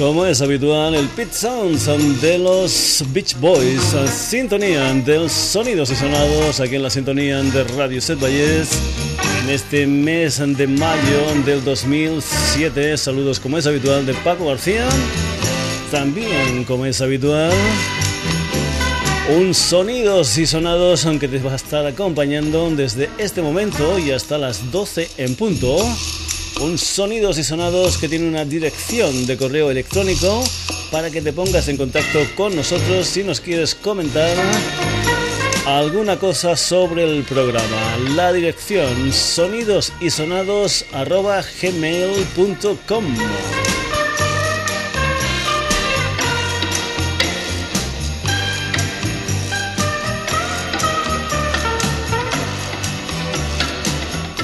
Como es habitual, el Pit Sounds de los Beach Boys, sintonía de sonidos y sonados aquí en la sintonía de Radio Set Valles en este mes de mayo del 2007. Saludos como es habitual de Paco García, también como es habitual un sonidos y sonados aunque te va a estar acompañando desde este momento y hasta las 12 en punto un sonidos y sonados que tiene una dirección de correo electrónico para que te pongas en contacto con nosotros si nos quieres comentar alguna cosa sobre el programa. La dirección sonidos y sonados gmail.com.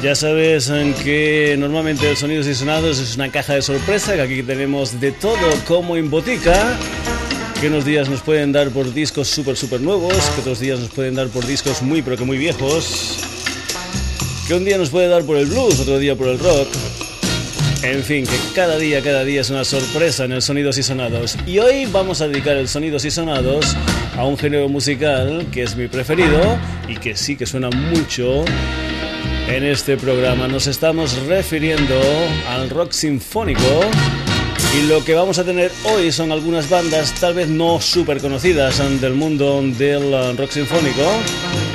Ya sabes que normalmente el Sonidos y Sonados es una caja de sorpresa, que aquí tenemos de todo como en botica. Que unos días nos pueden dar por discos súper, súper nuevos, que otros días nos pueden dar por discos muy, pero que muy viejos. Que un día nos puede dar por el blues, otro día por el rock. En fin, que cada día, cada día es una sorpresa en el Sonidos y Sonados. Y hoy vamos a dedicar el Sonidos y Sonados a un género musical que es mi preferido y que sí que suena mucho en este programa. Nos estamos refiriendo al rock sinfónico. Y lo que vamos a tener hoy son algunas bandas tal vez no súper conocidas del mundo del rock sinfónico,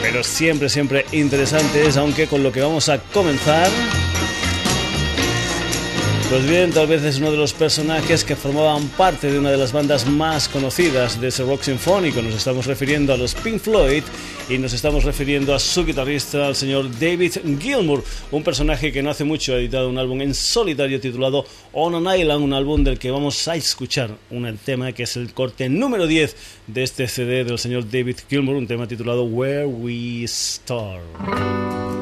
pero siempre, siempre interesantes, aunque con lo que vamos a comenzar pues bien, tal vez es uno de los personajes que formaban parte de una de las bandas más conocidas de ese rock sinfónico. Nos estamos refiriendo a los Pink Floyd y nos estamos refiriendo a su guitarrista, al señor David Gilmour, un personaje que no hace mucho ha editado un álbum en solitario titulado On an Island, un álbum del que vamos a escuchar un tema que es el corte número 10 de este CD del señor David Gilmour, un tema titulado Where We Start.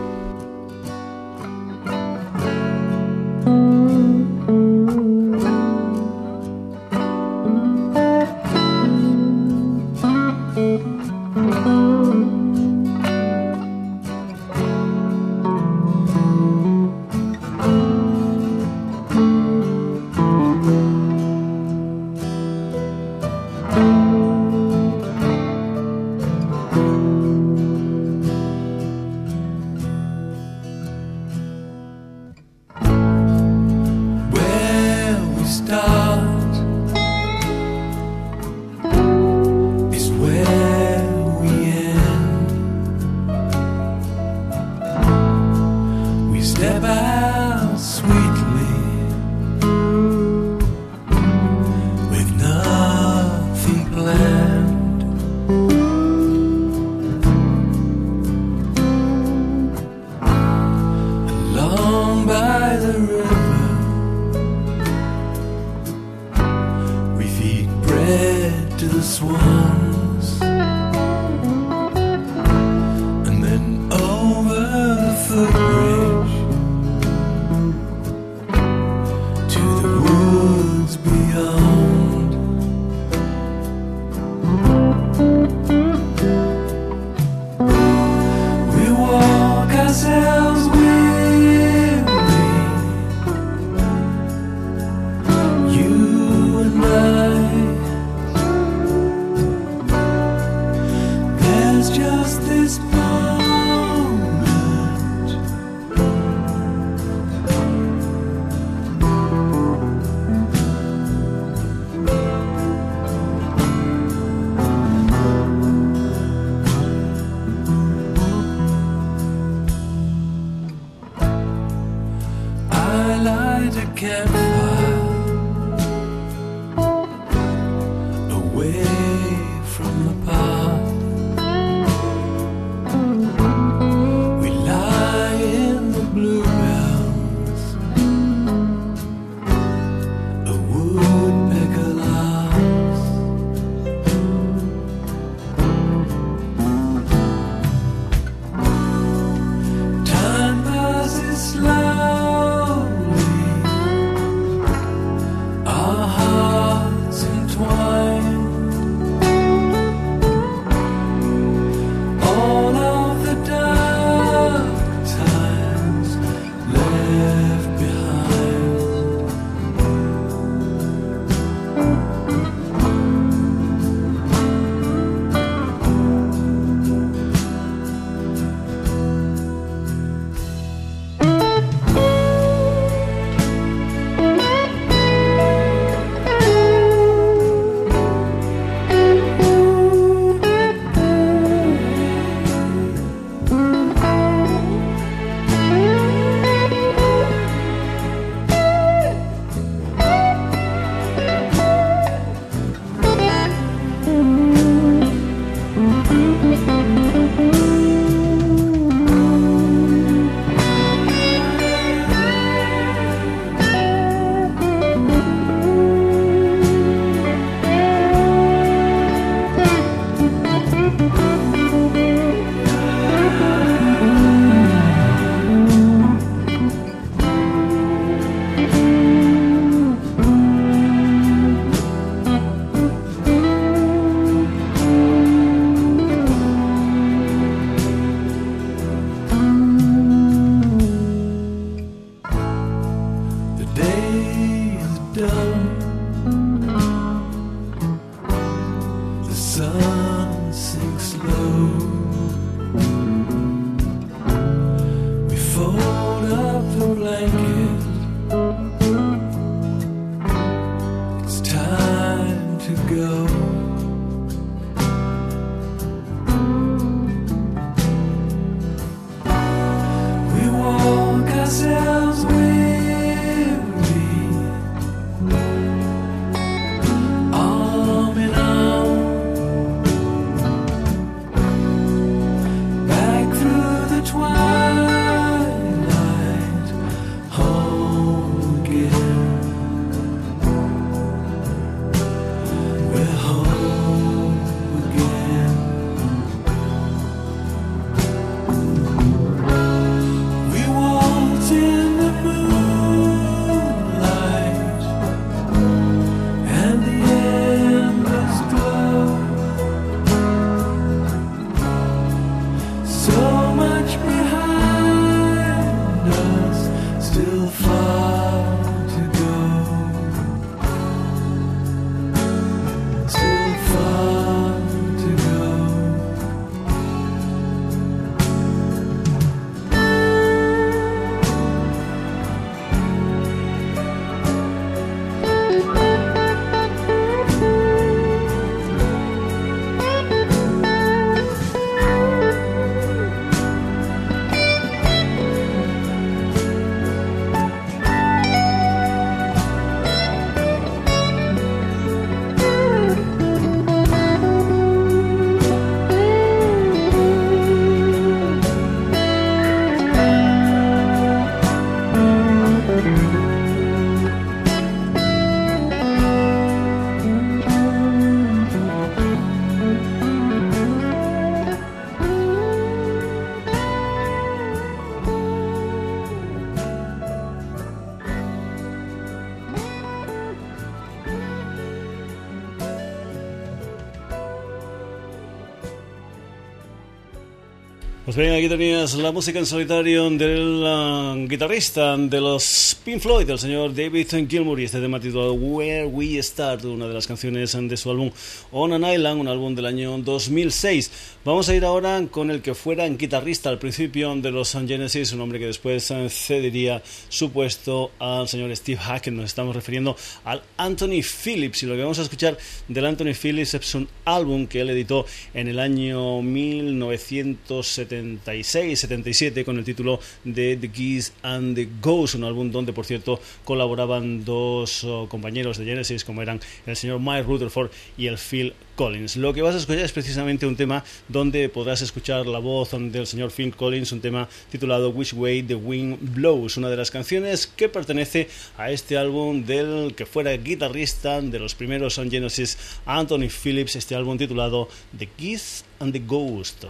Bien, aquí tenías la música en solitario del uh, guitarrista de los Pink Floyd, el señor David Gilmour, y este tema titulado Where We Start, una de las canciones de su álbum On an Island, un álbum del año 2006. Vamos a ir ahora con el que fuera guitarrista al principio de los Genesis, un hombre que después uh, cedería su puesto al señor Steve Hackett. Nos estamos refiriendo al Anthony Phillips, y lo que vamos a escuchar del Anthony Phillips es un álbum que él editó en el año 1970 76-77 con el título de The Geese and the Ghosts, un álbum donde por cierto colaboraban dos oh, compañeros de Genesis como eran el señor Mike Rutherford y el Phil Collins. Lo que vas a escuchar es precisamente un tema donde podrás escuchar la voz del señor Phil Collins, un tema titulado Which Way the Wind Blows, una de las canciones que pertenece a este álbum del que fuera guitarrista de los primeros son Genesis, Anthony Phillips, este álbum titulado The Geese and the Ghost.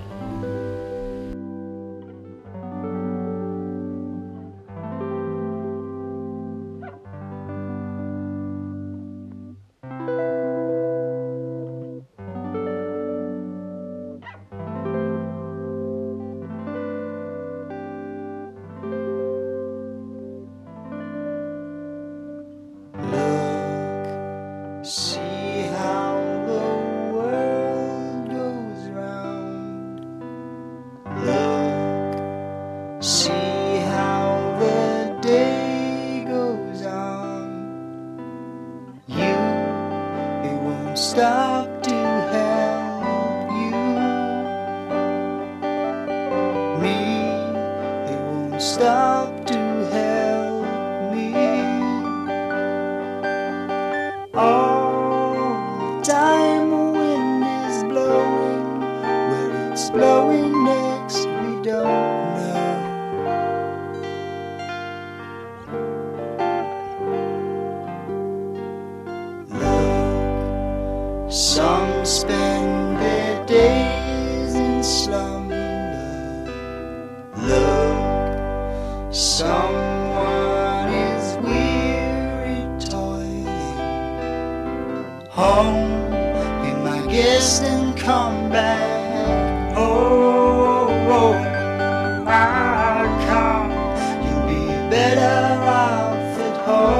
better off at home.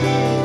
Thank you.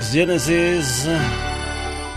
Genesis.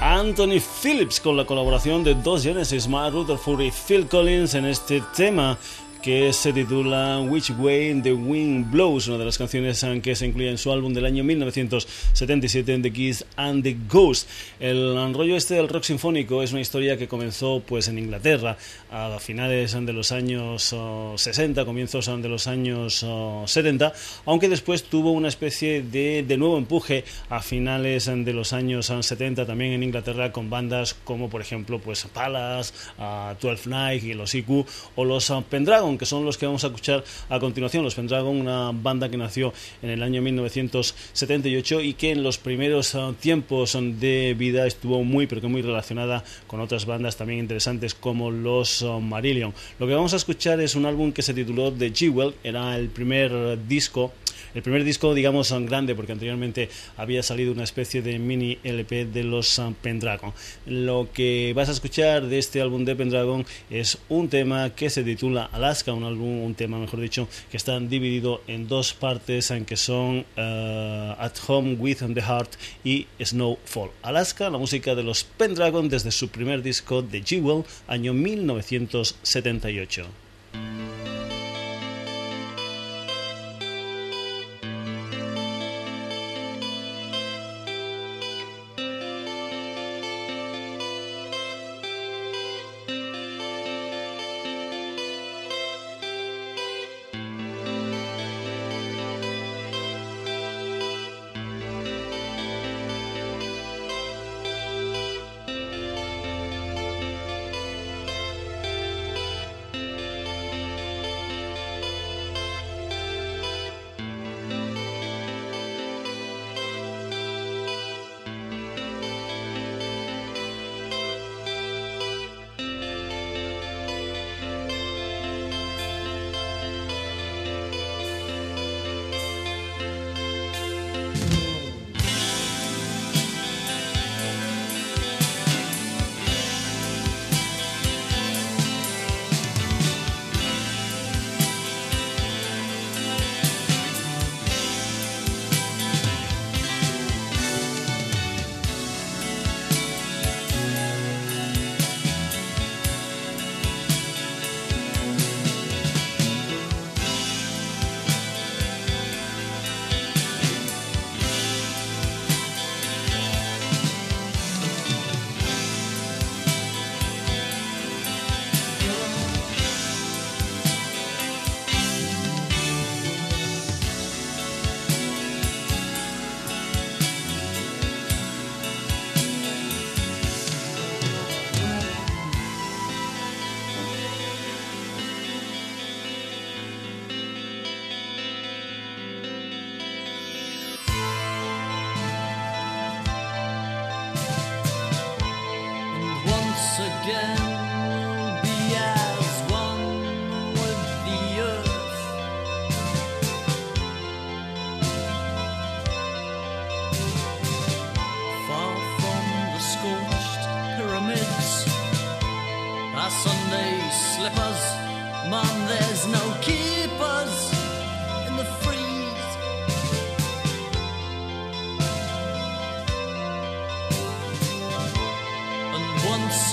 Anthony Phillips con la colaboración de dos Genesis, Mark Rutherford y Phil Collins en este tema que se titula Which Way the Wind Blows, una de las canciones que se incluye en su álbum del año 1977, The Kiss and the Ghost. El rollo este del rock sinfónico es una historia que comenzó pues en Inglaterra a finales de los años 60, comienzos de los años 70, aunque después tuvo una especie de, de nuevo empuje a finales de los años 70 también en Inglaterra con bandas como por ejemplo pues Palace, 12 Night y los IQ o los Pendragon que son los que vamos a escuchar a continuación. Los Pendragon, una banda que nació en el año 1978 y que en los primeros ah, tiempos de vida estuvo muy, pero que muy relacionada con otras bandas también interesantes como los ah, Marillion. Lo que vamos a escuchar es un álbum que se tituló The Jewel, era el primer disco el primer disco, digamos, grande, porque anteriormente había salido una especie de mini LP de los Pendragon. Lo que vas a escuchar de este álbum de Pendragon es un tema que se titula Alaska, un álbum, un tema, mejor dicho, que está dividido en dos partes, en que son eh, At Home with the Heart y Snowfall. Alaska, la música de los Pendragon desde su primer disco The Jewel, año 1978.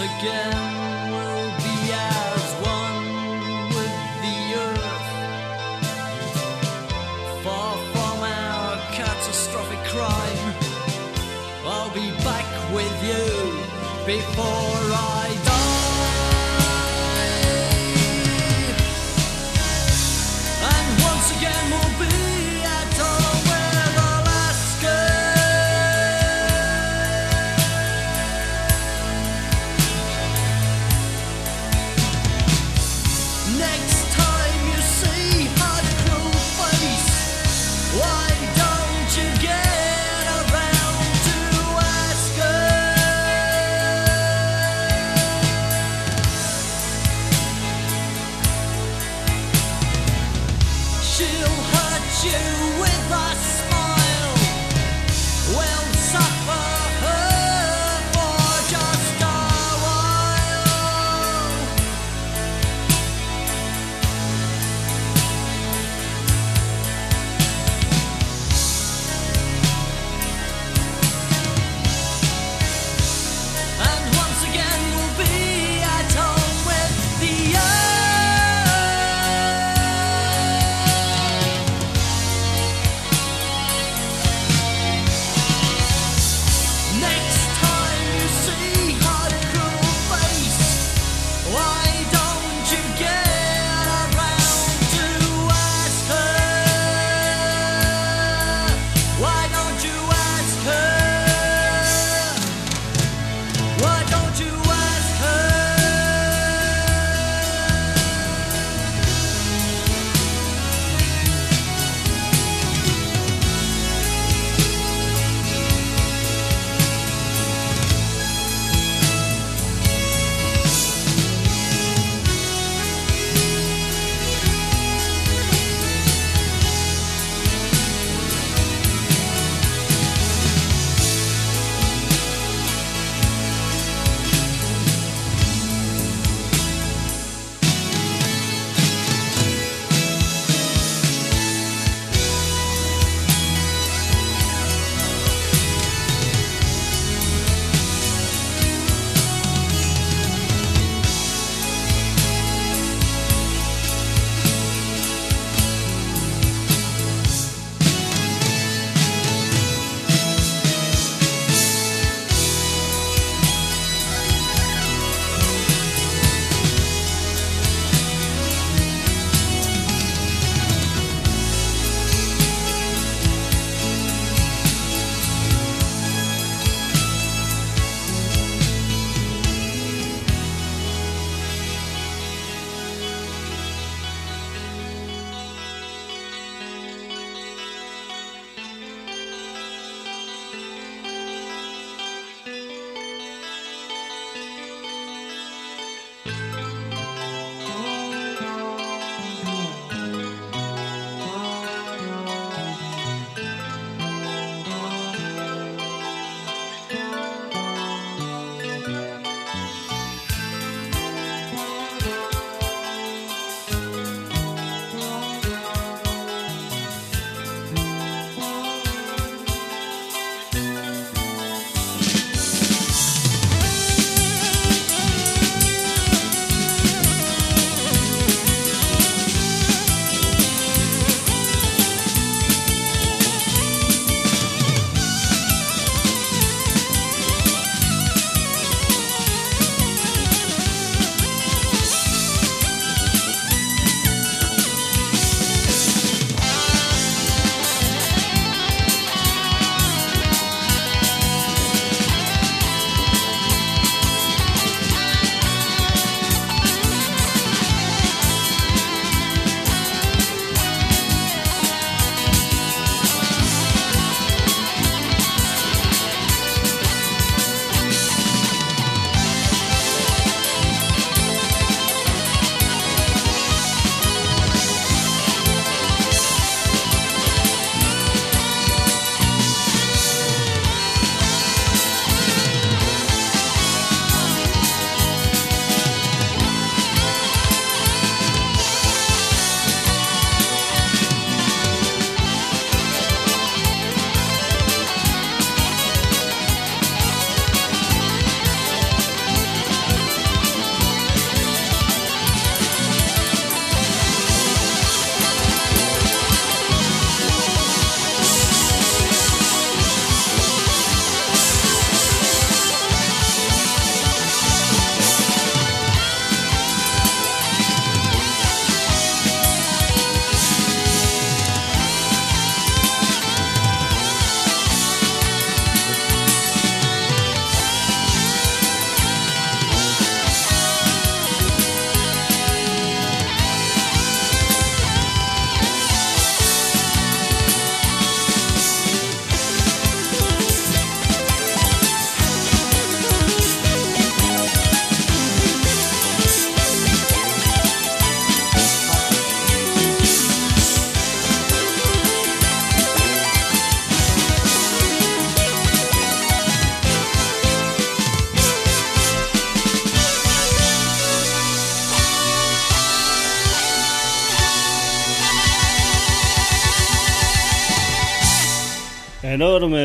again we'll be as one with the earth. Far from our catastrophic crime, I'll be back with you before I.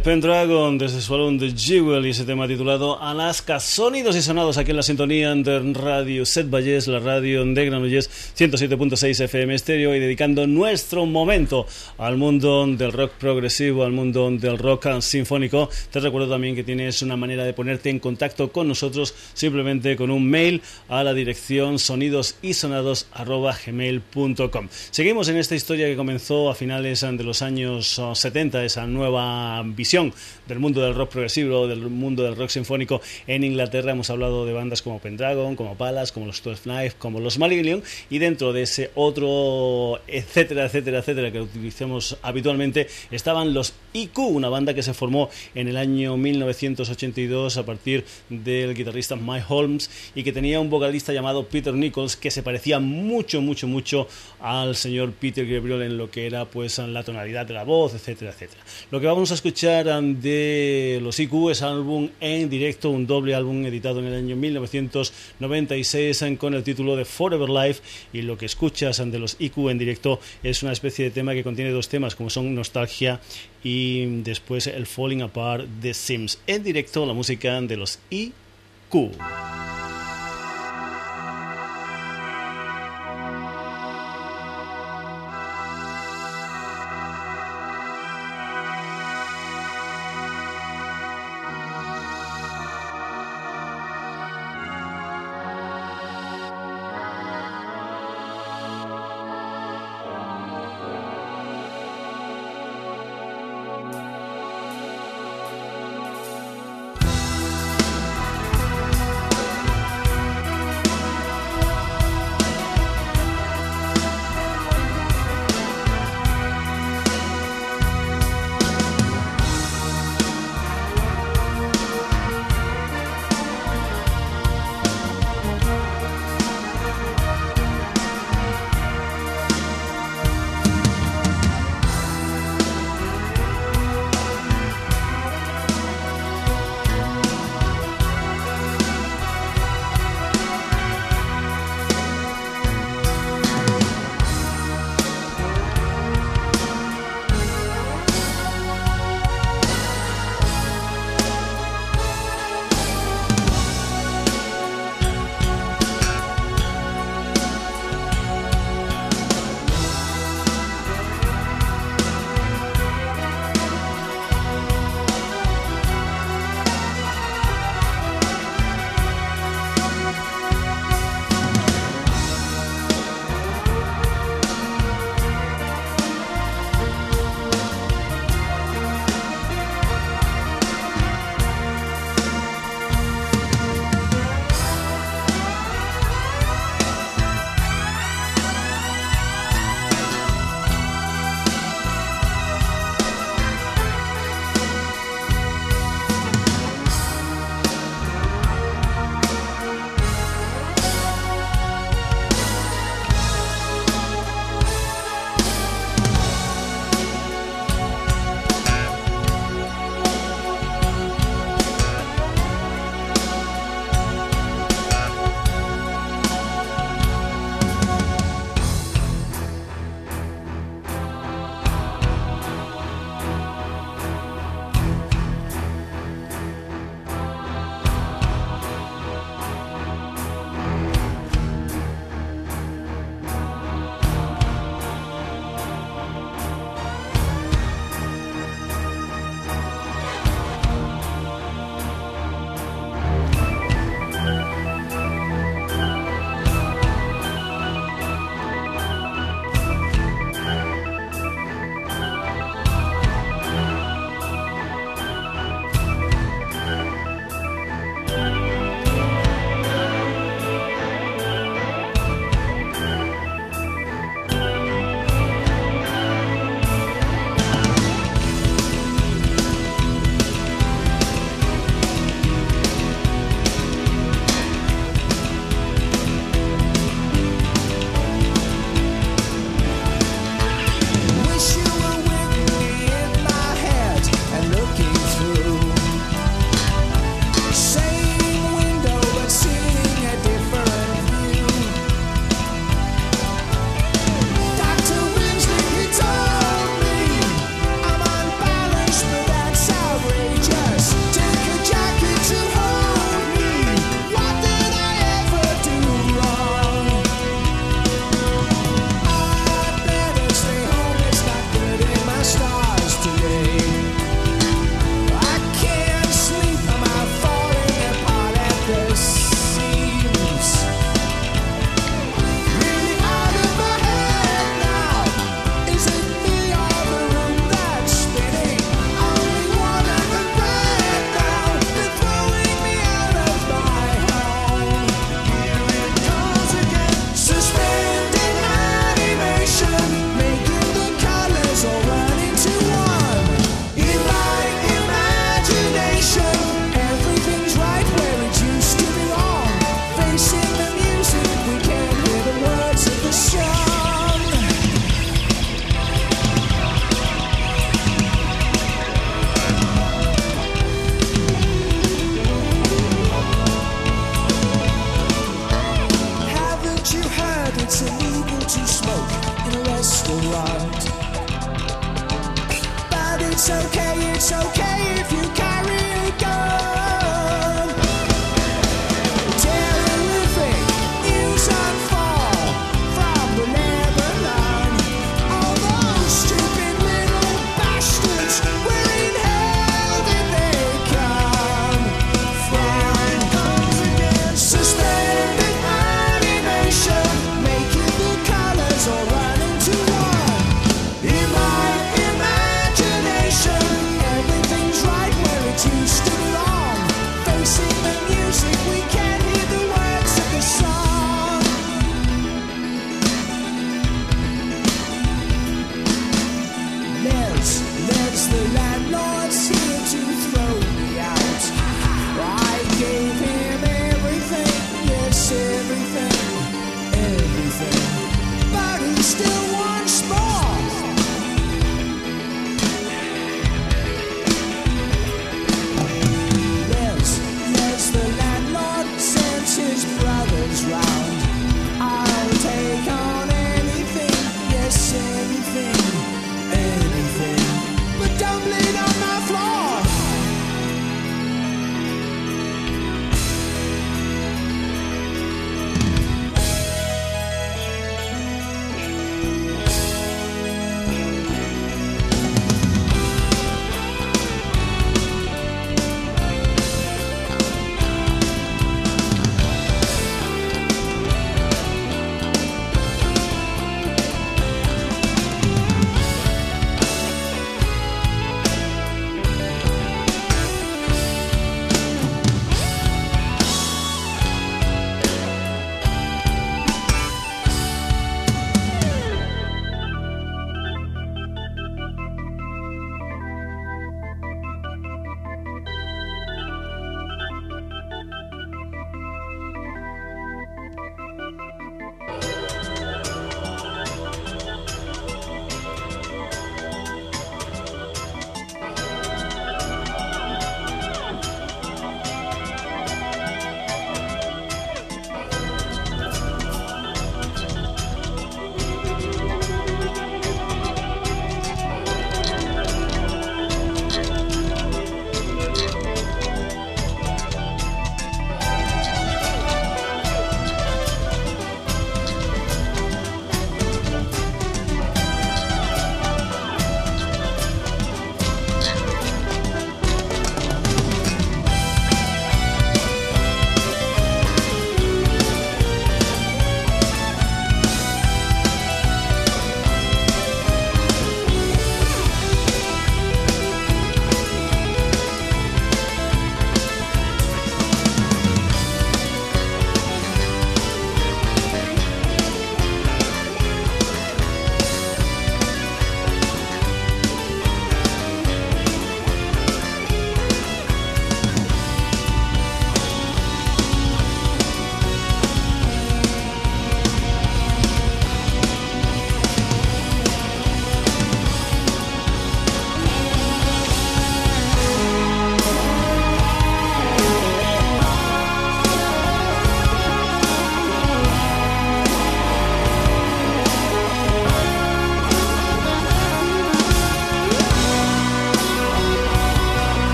Pendragon desde su álbum The Jewel y ese tema titulado Alaska. Sonidos y sonados aquí en la sintonía de Radio Set Valles, la radio de Granollers 107.6 FM estéreo y dedicando nuestro momento al mundo del rock progresivo, al mundo del rock sinfónico. Te recuerdo también que tienes una manera de ponerte en contacto con nosotros simplemente con un mail a la dirección sonidosisonados.gmail.com. Seguimos en esta historia que comenzó a finales de los años 70, esa nueva visión del mundo del rock progresivo, del mundo del rock sinfónico en Inglaterra. Hemos hablado de bandas como Pendragon, como Palace, como los Twelve Knife, como los Malignium y dentro de ese otro etcétera, etcétera, etcétera que utilizamos habitualmente estaban los IQ, una banda que se formó en el año 1982 a partir del guitarrista Mike Holmes y que tenía un vocalista llamado Peter Nichols que se parecía mucho, mucho, mucho al señor Peter Gabriel en lo que era pues la tonalidad de la voz, etcétera, etcétera. Lo que vamos a escuchar de los IQ es álbum en directo, un doble álbum editado en el año 1996 con el título de Forever Life y lo que escuchas de los IQ en directo es una especie de tema que contiene dos temas como son Nostalgia y después el Falling Apart de Sims. En directo la música de los IQ.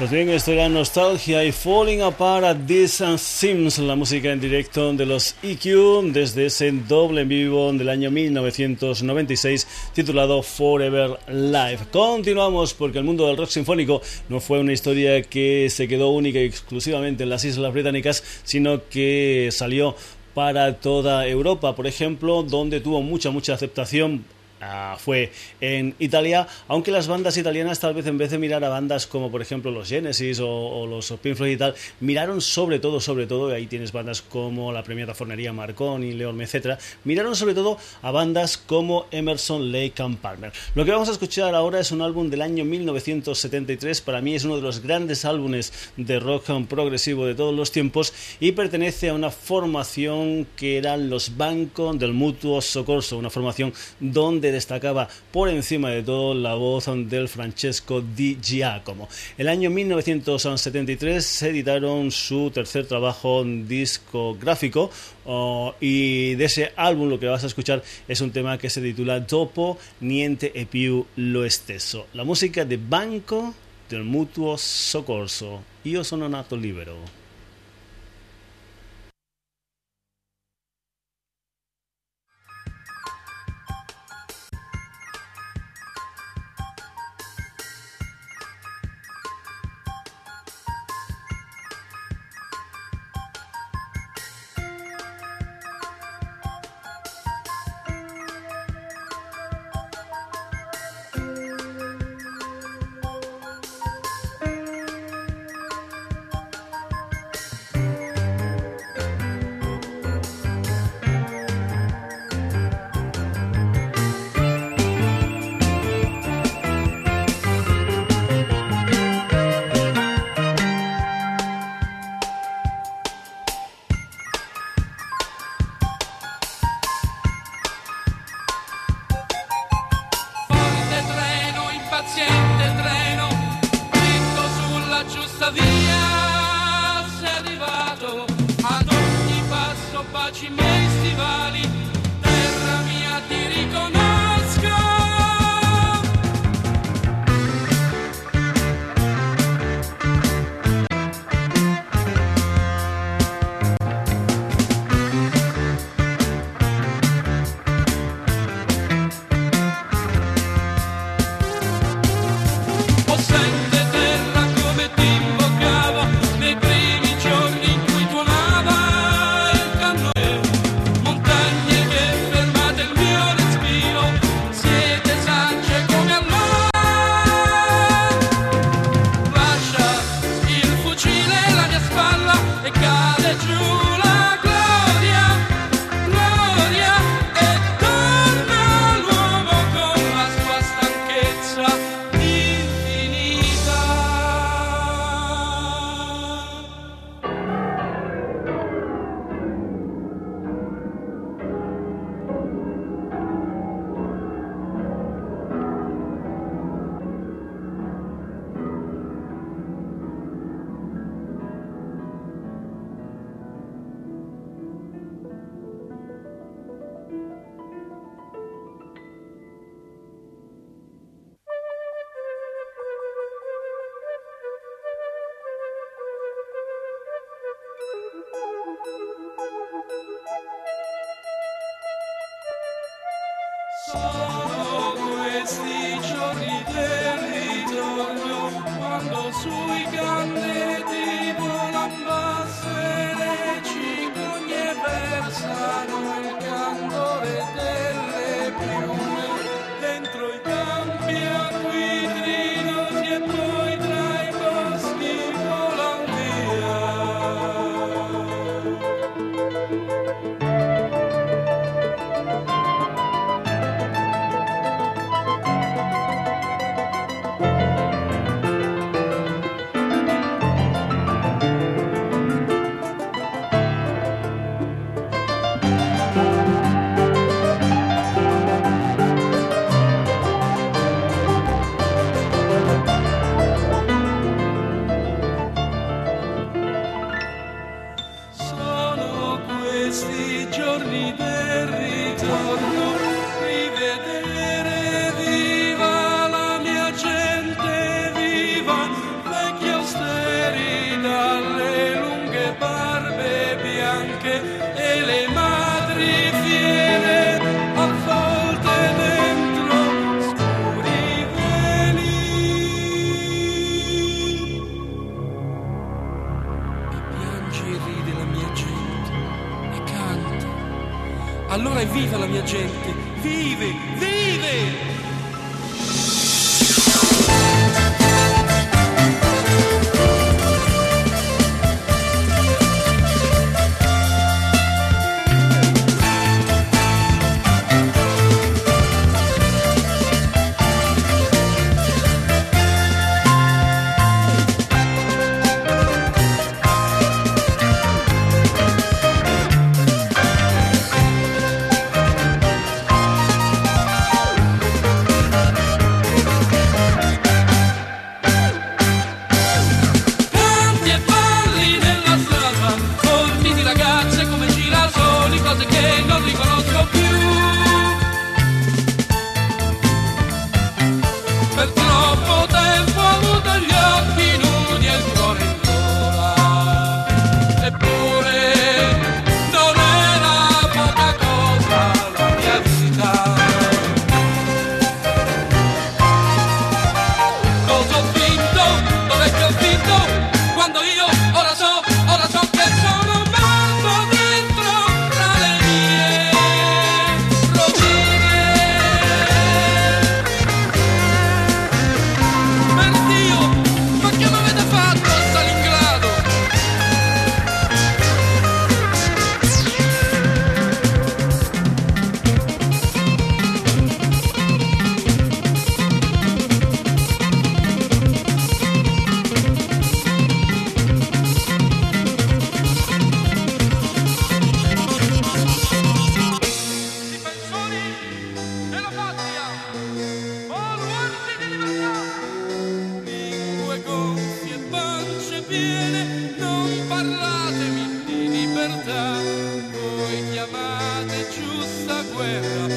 Pues bien, esto era Nostalgia y Falling Apart at This Sims, la música en directo de los EQ desde ese doble en vivo del año 1996 titulado Forever Live. Continuamos porque el mundo del rock sinfónico no fue una historia que se quedó única y exclusivamente en las Islas Británicas, sino que salió para toda Europa, por ejemplo, donde tuvo mucha, mucha aceptación Ah, fue en Italia, aunque las bandas italianas tal vez en vez de mirar a bandas como por ejemplo los Genesis o, los Pink Floyd y tal, miraron sobre todo, sobre todo, y ahí tienes bandas como la premiada Fornería Marconi, León, etc., miraron sobre todo a bandas como Emerson, Lake and Palmer. Lo que vamos a escuchar ahora es un álbum del año 1973, para mí es uno de los grandes álbumes de rock progresivo de todos los tiempos y pertenece a una formación que eran los Banco del Mutuo Socorso, una formación donde destacaba por encima de todo la voz del Francesco Di Giacomo. El año 1973 se editaron su tercer trabajo discográfico oh, y de ese álbum lo que vas a escuchar es un tema que se titula Dopo Niente e più lo stesso. La música de Banco del Mutuo Soccorso. Io sono nato libero. Allora è viva la mia gente, vive, vive! guerra, voi chiamate giusta guerra.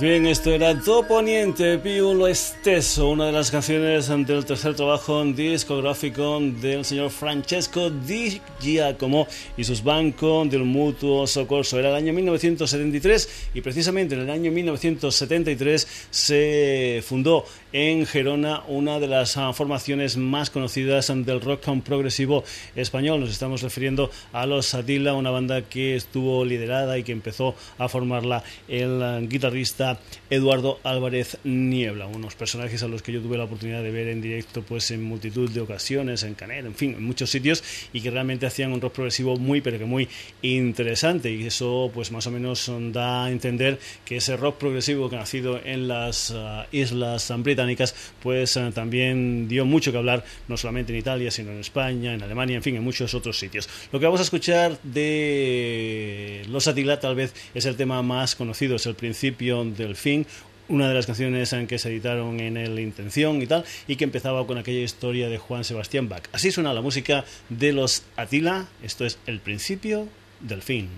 Pues bien, esto era Do Poniente, Piulo Esteso, una de las canciones del tercer trabajo discográfico del señor Francesco Di Giacomo y sus bancos del Mutuo Socorso. Era el año 1973 y precisamente en el año 1973 se fundó en Gerona una de las formaciones más conocidas del rock progresivo español. Nos estamos refiriendo a los Atila, una banda que estuvo liderada y que empezó a formarla el guitarrista Eduardo Álvarez Niebla, unos personajes a los que yo tuve la oportunidad de ver en directo pues en multitud de ocasiones, en Canet, en fin, en muchos sitios y que realmente hacían un rock progresivo muy pero que muy interesante y eso pues más o menos da a entender que ese rock progresivo que ha nacido en las uh, islas británicas pues uh, también dio mucho que hablar no solamente en Italia sino en España, en Alemania, en fin, en muchos otros sitios. Lo que vamos a escuchar de Los Atila tal vez es el tema más conocido, es el principio del fin, una de las canciones en que se editaron en el Intención y tal, y que empezaba con aquella historia de Juan Sebastián Bach. Así suena la música de los Atila, esto es el principio del fin.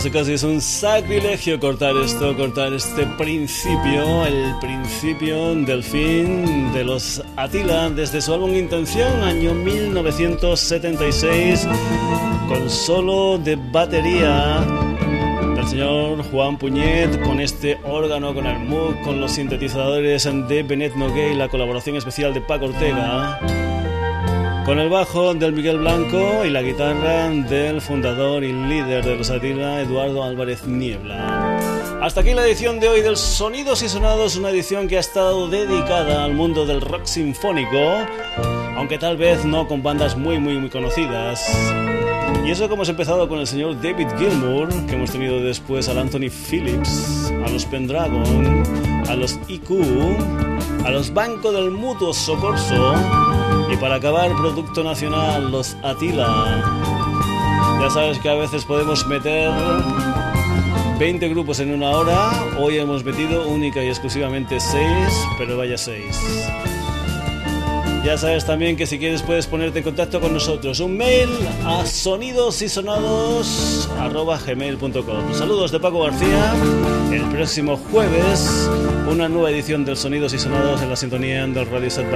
Casi casi es un sacrilegio cortar esto, cortar este principio, el principio del fin de los Atila desde su álbum Intención, año 1976, con solo de batería del señor Juan Puñet, con este órgano, con el Moog, con los sintetizadores de Benet Nogué y la colaboración especial de Paco Ortega con el bajo del Miguel Blanco y la guitarra del fundador y líder de los Eduardo Álvarez Niebla. Hasta aquí la edición de hoy del Sonidos y Sonados, una edición que ha estado dedicada al mundo del rock sinfónico, aunque tal vez no con bandas muy muy muy conocidas. Y eso como hemos empezado con el señor David Gilmour, que hemos tenido después al Anthony Phillips, a los Pendragon, a los IQ, a los Banco del Mutuo Socorso y para acabar, Producto Nacional, los Atila. Ya sabes que a veces podemos meter 20 grupos en una hora. Hoy hemos metido única y exclusivamente 6, pero vaya 6. Ya sabes también que si quieres puedes ponerte en contacto con nosotros. Un mail a sonidosysonados.gmail.com Saludos de Paco García. El próximo jueves una nueva edición del Sonidos y Sonados en la sintonía del Radio Sat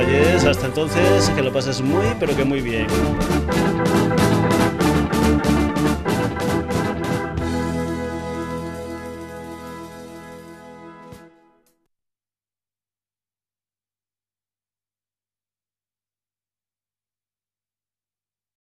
Hasta entonces, que lo pases muy, pero que muy bien.